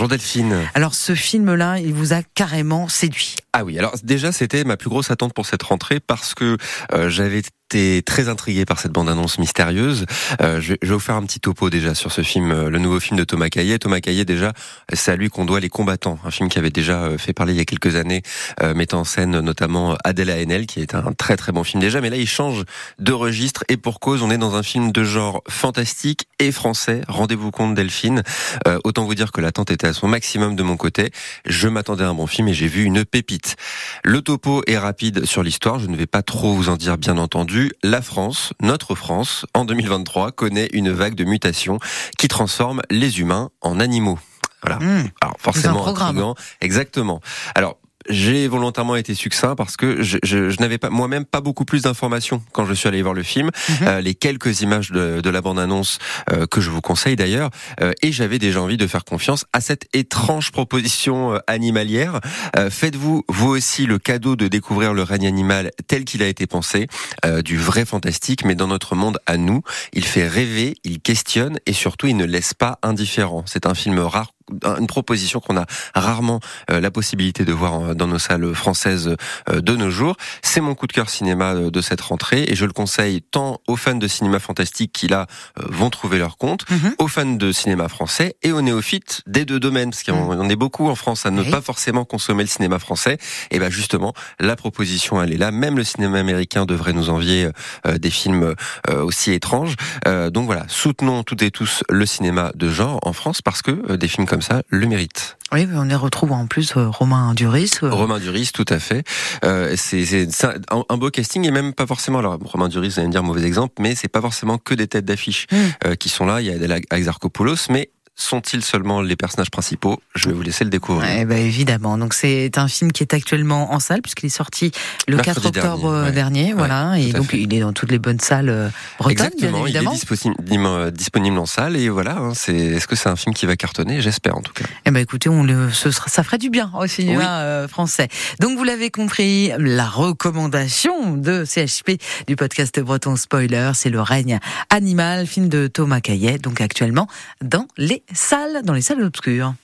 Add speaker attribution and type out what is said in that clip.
Speaker 1: Bonjour Delphine.
Speaker 2: Alors ce film-là, il vous a carrément séduit.
Speaker 1: Ah oui, alors déjà c'était ma plus grosse attente pour cette rentrée parce que euh, j'avais été très intrigué par cette bande-annonce mystérieuse. Euh, je, vais vous faire un petit topo déjà sur ce film, euh, le nouveau film de Thomas Caillet. Thomas Caillet déjà, c'est à lui qu'on doit Les Combattants, un film qui avait déjà fait parler il y a quelques années, mettant en scène notamment Adèle Haenel, qui est un très très bon film déjà. Mais là, il change de registre et pour cause, on est dans un film de genre fantastique et français. Rendez-vous compte Delphine. autant vous dire que l'attente était à son maximum de mon côté. Je m'attendais à un bon film et j'ai vu une pépite. Le topo est rapide sur l'histoire, je ne vais pas trop vous en dire bien entendu. La France, notre France, en 2023, connaît une vague de mutations qui transforme les humains en animaux. Voilà.
Speaker 2: Mmh.
Speaker 1: Alors forcément Exactement. Alors j'ai volontairement été succinct parce que je, je, je n'avais pas moi-même pas beaucoup plus d'informations quand je suis allé voir le film, mhm. euh, les quelques images de, de la bande-annonce euh, que je vous conseille d'ailleurs, euh, et j'avais déjà envie de faire confiance à cette étrange proposition animalière. Faites-vous vous aussi le cadeau de découvrir le règne animal tel qu'il a été pensé, du vrai fantastique, mais dans notre monde à nous, il fait rêver, il questionne et surtout il ne laisse pas indifférent. C'est un film rare une proposition qu'on a rarement euh, la possibilité de voir euh, dans nos salles françaises euh, de nos jours. C'est mon coup de cœur cinéma de cette rentrée et je le conseille tant aux fans de cinéma fantastique qui là vont trouver leur compte, mhm. aux fans de cinéma français et aux néophytes des deux domaines, parce qu'il y en mhm. est beaucoup en France à ne pas forcément consommer le cinéma français. Et ben justement, la proposition elle est là. Même le cinéma américain devrait nous envier des films aussi étranges. donc voilà, soutenons toutes et tous le cinéma de genre en France parce que des films comme ça le mérite.
Speaker 2: Oui, on les retrouve en plus euh, Romain Duris.
Speaker 1: Euh. Romain Duris, tout à fait. Euh, c'est un, beau casting et même pas forcément. Alors Romain Duris, vous allez me dire mauvais exemple, mais c'est pas forcément que des têtes d'affiche hmm. euh, qui sont là. Il y a Exarchopoulos, mais sont-ils seulement les personnages principaux? Je vais vous laisser le découvrir.
Speaker 2: Eh ben évidemment. Donc c'est un film qui est actuellement en salle puisqu'il est sorti le 4 octobre dernier, voilà, et donc il est dans toutes les bonnes salles euh, bretonnes,
Speaker 1: Exactement,
Speaker 2: Il est
Speaker 1: disponible, euh, disponible en salle et voilà. Hein, c'est est-ce que c'est un film qui va cartonner? J'espère en tout cas.
Speaker 2: Eh ben écoutez, on le, ce sera, ça ferait du bien au cinéma euh, français. Donc vous l'avez compris, la recommandation de CHP du podcast Breton Spoiler, c'est Le règne animal, film de Thomas Caillet, donc actuellement dans les salles, dans les salles obscures.